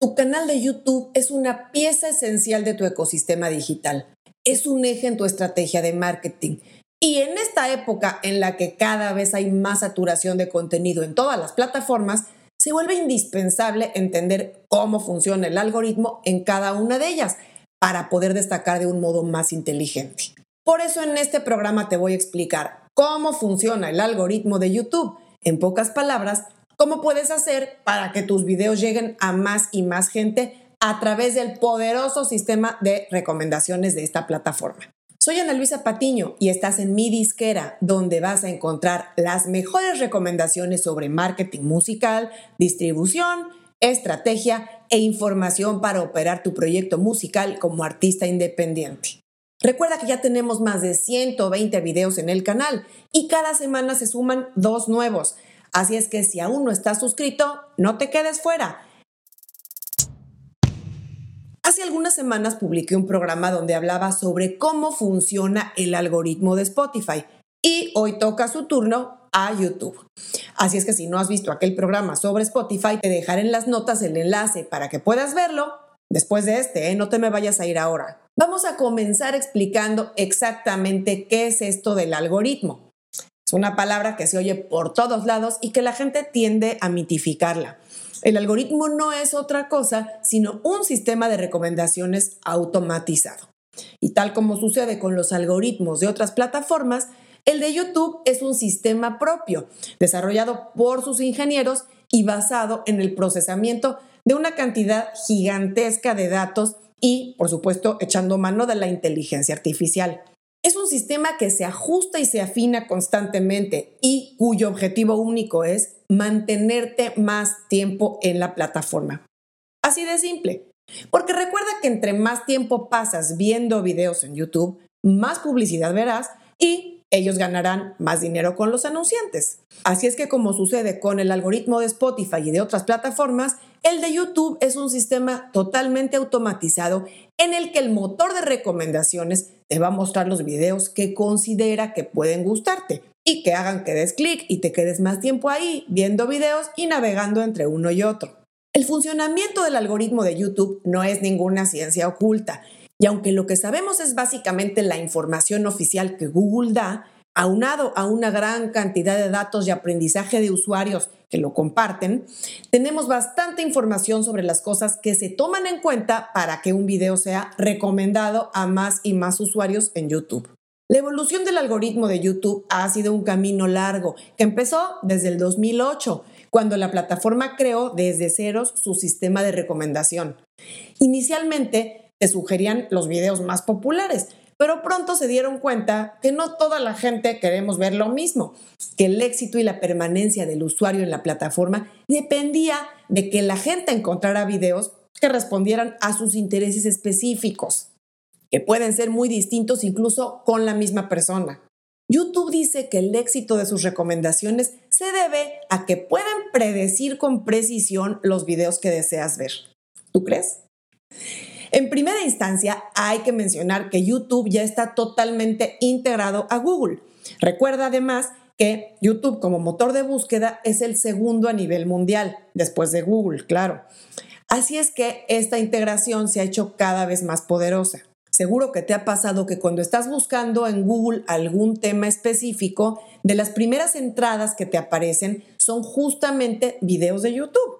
Tu canal de YouTube es una pieza esencial de tu ecosistema digital. Es un eje en tu estrategia de marketing. Y en esta época en la que cada vez hay más saturación de contenido en todas las plataformas, se vuelve indispensable entender cómo funciona el algoritmo en cada una de ellas para poder destacar de un modo más inteligente. Por eso en este programa te voy a explicar cómo funciona el algoritmo de YouTube. En pocas palabras, ¿Cómo puedes hacer para que tus videos lleguen a más y más gente a través del poderoso sistema de recomendaciones de esta plataforma? Soy Ana Luisa Patiño y estás en mi disquera, donde vas a encontrar las mejores recomendaciones sobre marketing musical, distribución, estrategia e información para operar tu proyecto musical como artista independiente. Recuerda que ya tenemos más de 120 videos en el canal y cada semana se suman dos nuevos. Así es que si aún no estás suscrito, no te quedes fuera. Hace algunas semanas publiqué un programa donde hablaba sobre cómo funciona el algoritmo de Spotify y hoy toca su turno a YouTube. Así es que si no has visto aquel programa sobre Spotify, te dejaré en las notas el enlace para que puedas verlo después de este, ¿eh? no te me vayas a ir ahora. Vamos a comenzar explicando exactamente qué es esto del algoritmo. Es una palabra que se oye por todos lados y que la gente tiende a mitificarla. El algoritmo no es otra cosa sino un sistema de recomendaciones automatizado. Y tal como sucede con los algoritmos de otras plataformas, el de YouTube es un sistema propio, desarrollado por sus ingenieros y basado en el procesamiento de una cantidad gigantesca de datos y, por supuesto, echando mano de la inteligencia artificial. Es un sistema que se ajusta y se afina constantemente y cuyo objetivo único es mantenerte más tiempo en la plataforma. Así de simple. Porque recuerda que entre más tiempo pasas viendo videos en YouTube, más publicidad verás y ellos ganarán más dinero con los anunciantes. Así es que como sucede con el algoritmo de Spotify y de otras plataformas, el de YouTube es un sistema totalmente automatizado en el que el motor de recomendaciones te va a mostrar los videos que considera que pueden gustarte y que hagan que des clic y te quedes más tiempo ahí viendo videos y navegando entre uno y otro. El funcionamiento del algoritmo de YouTube no es ninguna ciencia oculta y aunque lo que sabemos es básicamente la información oficial que Google da, aunado a una gran cantidad de datos y aprendizaje de usuarios que lo comparten, tenemos bastante información sobre las cosas que se toman en cuenta para que un video sea recomendado a más y más usuarios en YouTube. La evolución del algoritmo de YouTube ha sido un camino largo que empezó desde el 2008, cuando la plataforma creó desde ceros su sistema de recomendación. Inicialmente, te sugerían los videos más populares, pero pronto se dieron cuenta que no toda la gente queremos ver lo mismo, que el éxito y la permanencia del usuario en la plataforma dependía de que la gente encontrara videos que respondieran a sus intereses específicos, que pueden ser muy distintos incluso con la misma persona. YouTube dice que el éxito de sus recomendaciones se debe a que pueden predecir con precisión los videos que deseas ver. ¿Tú crees? En primera instancia, hay que mencionar que YouTube ya está totalmente integrado a Google. Recuerda además que YouTube como motor de búsqueda es el segundo a nivel mundial, después de Google, claro. Así es que esta integración se ha hecho cada vez más poderosa. Seguro que te ha pasado que cuando estás buscando en Google algún tema específico, de las primeras entradas que te aparecen son justamente videos de YouTube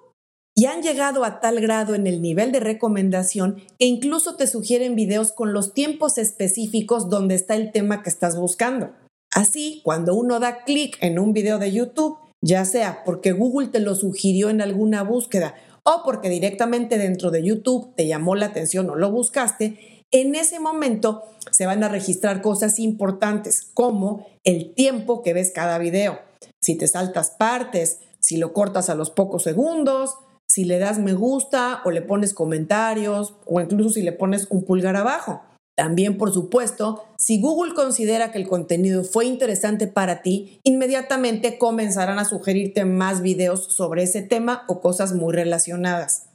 y han llegado a tal grado en el nivel de recomendación que incluso te sugieren videos con los tiempos específicos donde está el tema que estás buscando. Así, cuando uno da clic en un video de YouTube, ya sea porque Google te lo sugirió en alguna búsqueda o porque directamente dentro de YouTube te llamó la atención o lo buscaste, en ese momento se van a registrar cosas importantes como el tiempo que ves cada video, si te saltas partes, si lo cortas a los pocos segundos, si le das me gusta o le pones comentarios o incluso si le pones un pulgar abajo. También, por supuesto, si Google considera que el contenido fue interesante para ti, inmediatamente comenzarán a sugerirte más videos sobre ese tema o cosas muy relacionadas.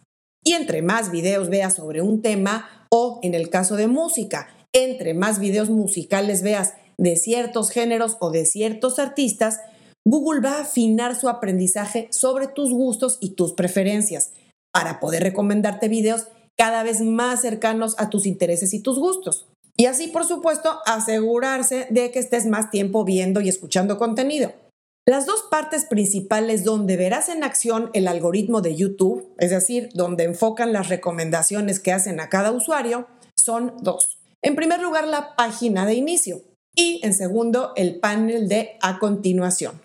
Y entre más videos veas sobre un tema o, en el caso de música, entre más videos musicales veas de ciertos géneros o de ciertos artistas, Google va a afinar su aprendizaje sobre tus gustos y tus preferencias. para poder recomendarte videos cada vez más cercanos a tus intereses y tus gustos. Y así, por supuesto, asegurarse de que estés más tiempo viendo y escuchando contenido. Las dos partes principales donde verás en acción el algoritmo de YouTube, es decir, donde enfocan las recomendaciones que hacen a cada usuario, son dos. En primer lugar, la página de inicio y en segundo, el panel de a continuación.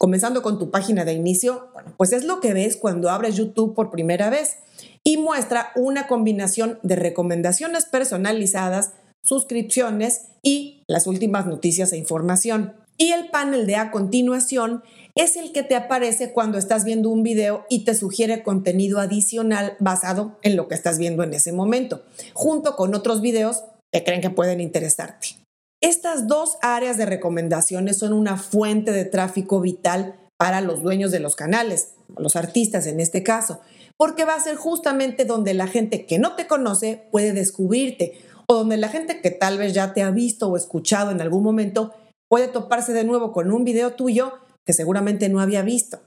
Comenzando con tu página de inicio, pues es lo que ves cuando abres YouTube por primera vez y muestra una combinación de recomendaciones personalizadas, suscripciones y las últimas noticias e información. Y el panel de a continuación es el que te aparece cuando estás viendo un video y te sugiere contenido adicional basado en lo que estás viendo en ese momento, junto con otros videos que creen que pueden interesarte. Estas dos áreas de recomendaciones son una fuente de tráfico vital para los dueños de los canales, los artistas en este caso, porque va a ser justamente donde la gente que no te conoce puede descubrirte o donde la gente que tal vez ya te ha visto o escuchado en algún momento puede toparse de nuevo con un video tuyo que seguramente no había visto.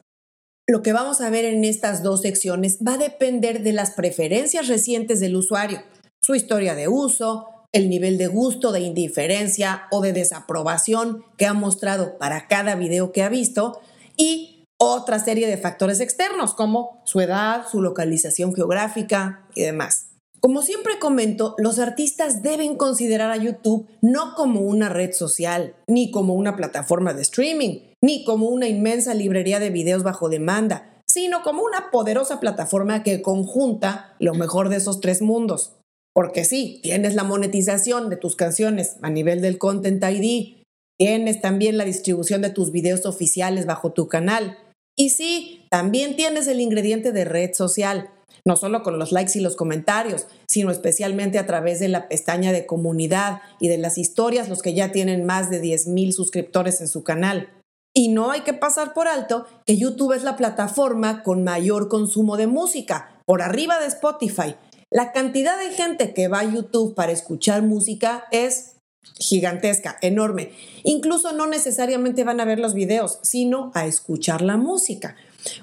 Lo que vamos a ver en estas dos secciones va a depender de las preferencias recientes del usuario, su historia de uso, el nivel de gusto, de indiferencia o de desaprobación que ha mostrado para cada video que ha visto y otra serie de factores externos como su edad, su localización geográfica y demás. Como siempre comento, los artistas deben considerar a YouTube no como una red social, ni como una plataforma de streaming, ni como una inmensa librería de videos bajo demanda, sino como una poderosa plataforma que conjunta lo mejor de esos tres mundos. Porque sí, tienes la monetización de tus canciones a nivel del Content ID, tienes también la distribución de tus videos oficiales bajo tu canal, y sí, también tienes el ingrediente de red social, no solo con los likes y los comentarios, sino especialmente a través de la pestaña de comunidad y de las historias, los que ya tienen más de 10.000 suscriptores en su canal. Y no hay que pasar por alto que YouTube es la plataforma con mayor consumo de música, por arriba de Spotify. La cantidad de gente que va a YouTube para escuchar música es gigantesca, enorme. Incluso no necesariamente van a ver los videos, sino a escuchar la música.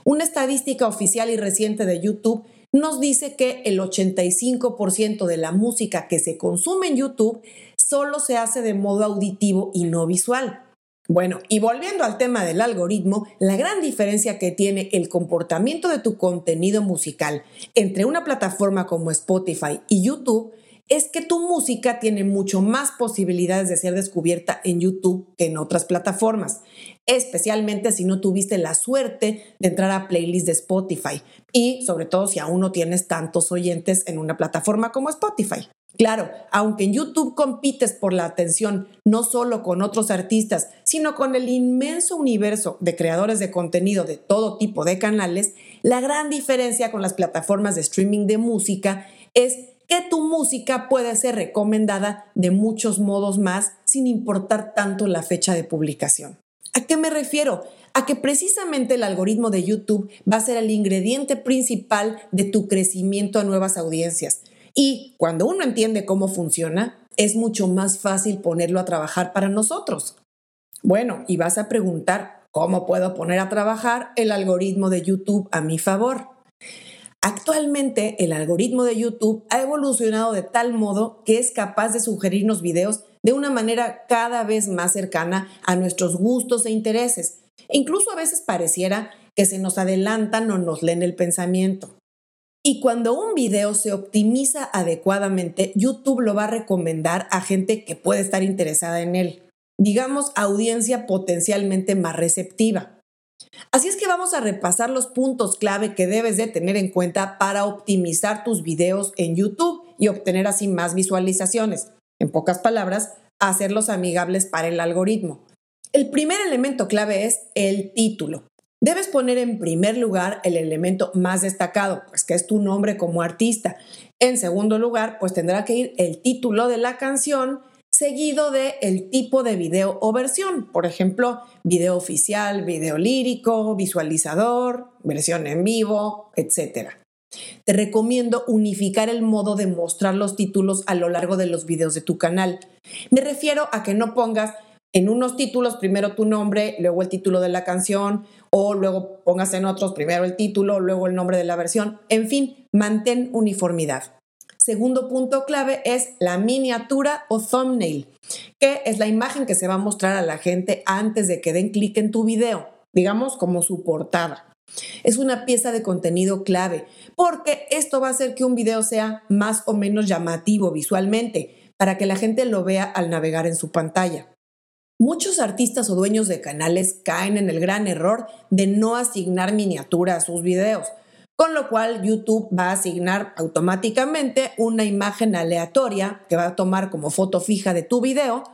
Una estadística oficial y reciente de YouTube nos dice que el 85% de la música que se consume en YouTube solo se hace de modo auditivo y no visual. Bueno, y volviendo al tema del algoritmo, la gran diferencia que tiene el comportamiento de tu contenido musical entre una plataforma como Spotify y YouTube es que tu música tiene mucho más posibilidades de ser descubierta en YouTube que en otras plataformas, especialmente si no tuviste la suerte de entrar a playlists de Spotify y sobre todo si aún no tienes tantos oyentes en una plataforma como Spotify. Claro, aunque en YouTube compites por la atención no solo con otros artistas, sino con el inmenso universo de creadores de contenido de todo tipo de canales, la gran diferencia con las plataformas de streaming de música es que tu música puede ser recomendada de muchos modos más sin importar tanto la fecha de publicación. ¿A qué me refiero? A que precisamente el algoritmo de YouTube va a ser el ingrediente principal de tu crecimiento a nuevas audiencias. Y cuando uno entiende cómo funciona, es mucho más fácil ponerlo a trabajar para nosotros. Bueno, y vas a preguntar, ¿cómo puedo poner a trabajar el algoritmo de YouTube a mi favor? Actualmente el algoritmo de YouTube ha evolucionado de tal modo que es capaz de sugerirnos videos de una manera cada vez más cercana a nuestros gustos e intereses. Incluso a veces pareciera que se nos adelantan o nos leen el pensamiento. Y cuando un video se optimiza adecuadamente, YouTube lo va a recomendar a gente que puede estar interesada en él. Digamos, audiencia potencialmente más receptiva. Así es que vamos a repasar los puntos clave que debes de tener en cuenta para optimizar tus videos en YouTube y obtener así más visualizaciones. En pocas palabras, hacerlos amigables para el algoritmo. El primer elemento clave es el título. Debes poner en primer lugar el elemento más destacado, pues que es tu nombre como artista. En segundo lugar, pues tendrá que ir el título de la canción seguido de el tipo de video o versión, por ejemplo, video oficial, video lírico, visualizador, versión en vivo, etc. Te recomiendo unificar el modo de mostrar los títulos a lo largo de los videos de tu canal. Me refiero a que no pongas en unos títulos primero tu nombre, luego el título de la canción, o luego pongas en otros primero el título, luego el nombre de la versión. En fin, mantén uniformidad. Segundo punto clave es la miniatura o thumbnail, que es la imagen que se va a mostrar a la gente antes de que den clic en tu video, digamos como su portada. Es una pieza de contenido clave porque esto va a hacer que un video sea más o menos llamativo visualmente para que la gente lo vea al navegar en su pantalla. Muchos artistas o dueños de canales caen en el gran error de no asignar miniatura a sus videos, con lo cual YouTube va a asignar automáticamente una imagen aleatoria que va a tomar como foto fija de tu video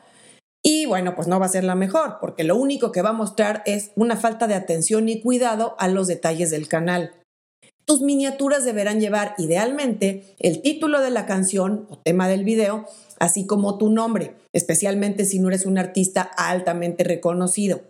y bueno, pues no va a ser la mejor, porque lo único que va a mostrar es una falta de atención y cuidado a los detalles del canal. Tus miniaturas deberán llevar idealmente el título de la canción o tema del video así como tu nombre, especialmente si no eres un artista altamente reconocido.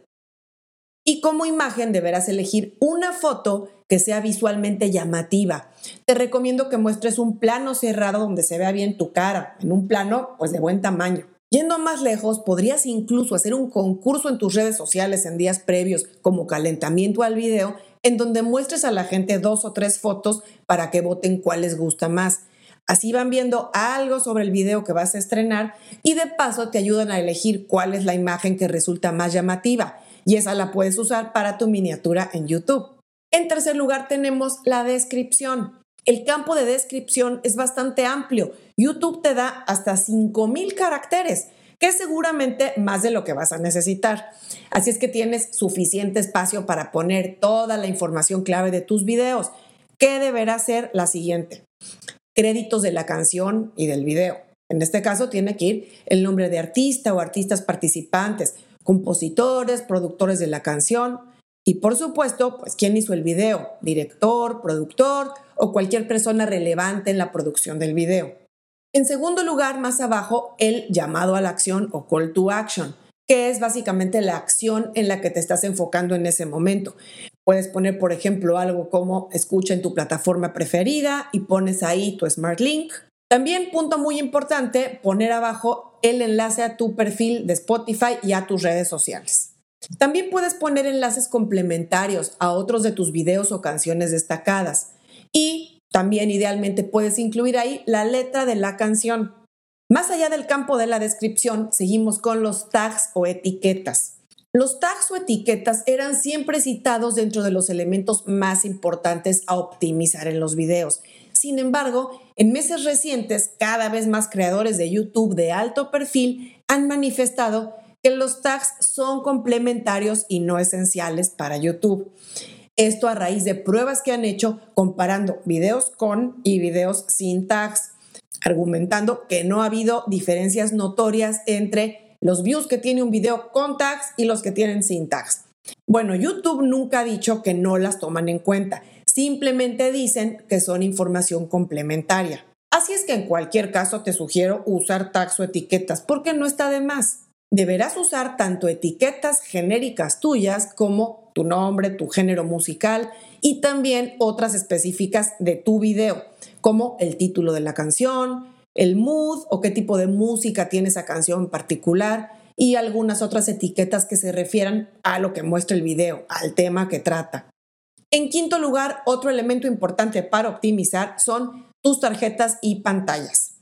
Y como imagen deberás elegir una foto que sea visualmente llamativa. Te recomiendo que muestres un plano cerrado donde se vea bien tu cara, en un plano pues de buen tamaño. Yendo más lejos, podrías incluso hacer un concurso en tus redes sociales en días previos como calentamiento al video, en donde muestres a la gente dos o tres fotos para que voten cuál les gusta más. Así van viendo algo sobre el video que vas a estrenar y de paso te ayudan a elegir cuál es la imagen que resulta más llamativa y esa la puedes usar para tu miniatura en YouTube. En tercer lugar tenemos la descripción. El campo de descripción es bastante amplio. YouTube te da hasta 5000 caracteres, que es seguramente más de lo que vas a necesitar. Así es que tienes suficiente espacio para poner toda la información clave de tus videos. ¿Qué deberá ser la siguiente? Créditos de la canción y del video. En este caso tiene que ir el nombre de artista o artistas participantes, compositores, productores de la canción y por supuesto, pues quién hizo el video, director, productor o cualquier persona relevante en la producción del video. En segundo lugar, más abajo, el llamado a la acción o call to action, que es básicamente la acción en la que te estás enfocando en ese momento. Puedes poner, por ejemplo, algo como escucha en tu plataforma preferida y pones ahí tu Smart Link. También, punto muy importante, poner abajo el enlace a tu perfil de Spotify y a tus redes sociales. También puedes poner enlaces complementarios a otros de tus videos o canciones destacadas. Y también idealmente puedes incluir ahí la letra de la canción. Más allá del campo de la descripción, seguimos con los tags o etiquetas. Los tags o etiquetas eran siempre citados dentro de los elementos más importantes a optimizar en los videos. Sin embargo, en meses recientes, cada vez más creadores de YouTube de alto perfil han manifestado que los tags son complementarios y no esenciales para YouTube. Esto a raíz de pruebas que han hecho comparando videos con y videos sin tags, argumentando que no ha habido diferencias notorias entre los views que tiene un video con tags y los que tienen sin tags. Bueno, YouTube nunca ha dicho que no las toman en cuenta, simplemente dicen que son información complementaria. Así es que en cualquier caso te sugiero usar tags o etiquetas porque no está de más. Deberás usar tanto etiquetas genéricas tuyas como tu nombre, tu género musical y también otras específicas de tu video, como el título de la canción, el mood o qué tipo de música tiene esa canción en particular y algunas otras etiquetas que se refieran a lo que muestra el video, al tema que trata. En quinto lugar, otro elemento importante para optimizar son tus tarjetas y pantallas.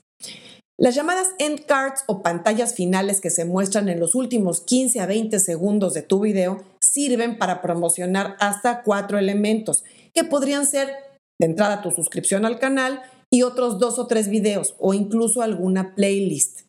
Las llamadas end cards o pantallas finales que se muestran en los últimos 15 a 20 segundos de tu video sirven para promocionar hasta cuatro elementos que podrían ser de entrada tu suscripción al canal, y otros dos o tres videos o incluso alguna playlist.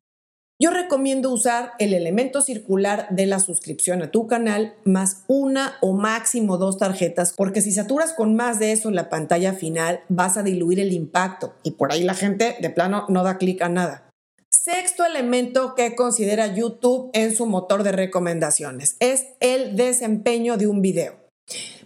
Yo recomiendo usar el elemento circular de la suscripción a tu canal más una o máximo dos tarjetas, porque si saturas con más de eso en la pantalla final, vas a diluir el impacto y por ahí la gente de plano no da clic a nada. Sexto elemento que considera YouTube en su motor de recomendaciones es el desempeño de un video.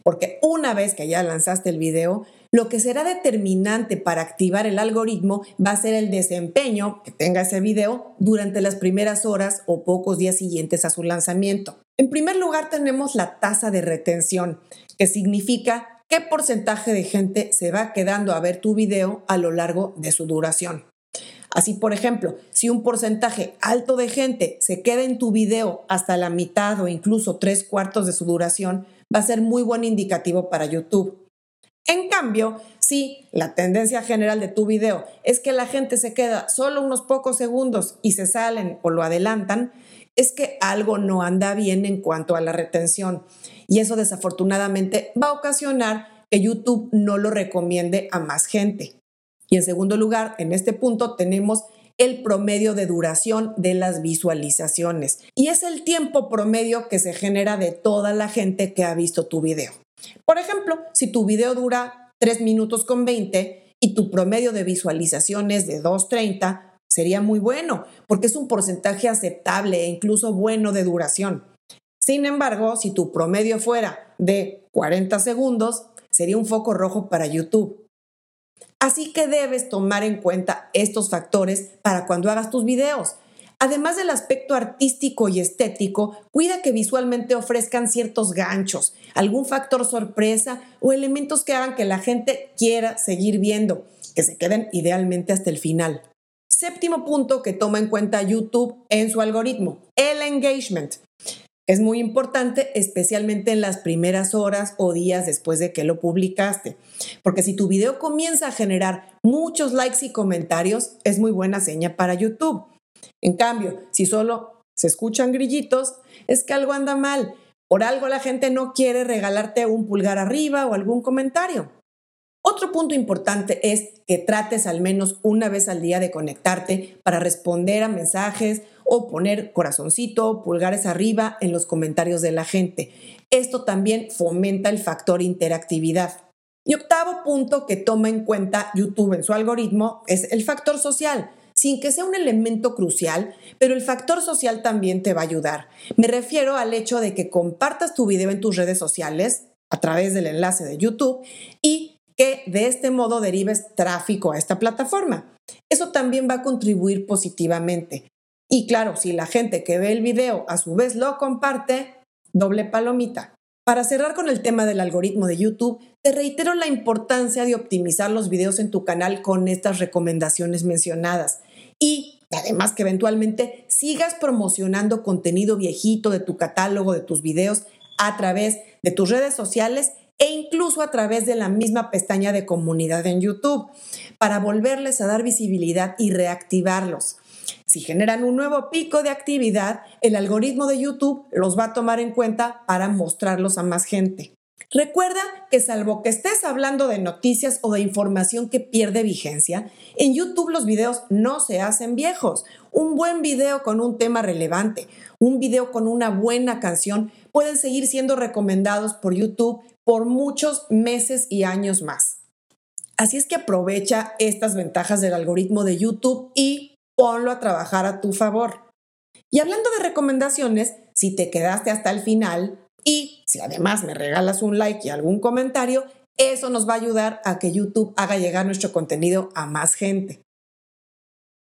Porque una vez que ya lanzaste el video, lo que será determinante para activar el algoritmo va a ser el desempeño que tenga ese video durante las primeras horas o pocos días siguientes a su lanzamiento. En primer lugar tenemos la tasa de retención, que significa qué porcentaje de gente se va quedando a ver tu video a lo largo de su duración. Así, por ejemplo, si un porcentaje alto de gente se queda en tu video hasta la mitad o incluso tres cuartos de su duración, va a ser muy buen indicativo para YouTube. En cambio, si la tendencia general de tu video es que la gente se queda solo unos pocos segundos y se salen o lo adelantan, es que algo no anda bien en cuanto a la retención. Y eso desafortunadamente va a ocasionar que YouTube no lo recomiende a más gente. Y en segundo lugar, en este punto tenemos el promedio de duración de las visualizaciones. Y es el tiempo promedio que se genera de toda la gente que ha visto tu video. Por ejemplo, si tu video dura 3 minutos con 20 y tu promedio de visualizaciones de 2.30, sería muy bueno, porque es un porcentaje aceptable e incluso bueno de duración. Sin embargo, si tu promedio fuera de 40 segundos, sería un foco rojo para YouTube. Así que debes tomar en cuenta estos factores para cuando hagas tus videos. Además del aspecto artístico y estético, cuida que visualmente ofrezcan ciertos ganchos, algún factor sorpresa o elementos que hagan que la gente quiera seguir viendo, que se queden idealmente hasta el final. Séptimo punto que toma en cuenta YouTube en su algoritmo, el engagement. Es muy importante, especialmente en las primeras horas o días después de que lo publicaste, porque si tu video comienza a generar muchos likes y comentarios, es muy buena seña para YouTube. En cambio, si solo se escuchan grillitos, es que algo anda mal. Por algo la gente no quiere regalarte un pulgar arriba o algún comentario. Otro punto importante es que trates al menos una vez al día de conectarte para responder a mensajes o poner corazoncito, pulgares arriba en los comentarios de la gente. Esto también fomenta el factor interactividad. Y octavo punto que toma en cuenta YouTube en su algoritmo es el factor social, sin que sea un elemento crucial, pero el factor social también te va a ayudar. Me refiero al hecho de que compartas tu video en tus redes sociales a través del enlace de YouTube y que de este modo derives tráfico a esta plataforma. Eso también va a contribuir positivamente. Y claro, si la gente que ve el video a su vez lo comparte, doble palomita. Para cerrar con el tema del algoritmo de YouTube, te reitero la importancia de optimizar los videos en tu canal con estas recomendaciones mencionadas. Y además que eventualmente sigas promocionando contenido viejito de tu catálogo, de tus videos, a través de tus redes sociales e incluso a través de la misma pestaña de comunidad en YouTube, para volverles a dar visibilidad y reactivarlos. Si generan un nuevo pico de actividad, el algoritmo de YouTube los va a tomar en cuenta para mostrarlos a más gente. Recuerda que salvo que estés hablando de noticias o de información que pierde vigencia, en YouTube los videos no se hacen viejos. Un buen video con un tema relevante, un video con una buena canción pueden seguir siendo recomendados por YouTube por muchos meses y años más. Así es que aprovecha estas ventajas del algoritmo de YouTube y ponlo a trabajar a tu favor. Y hablando de recomendaciones, si te quedaste hasta el final y si además me regalas un like y algún comentario, eso nos va a ayudar a que YouTube haga llegar nuestro contenido a más gente.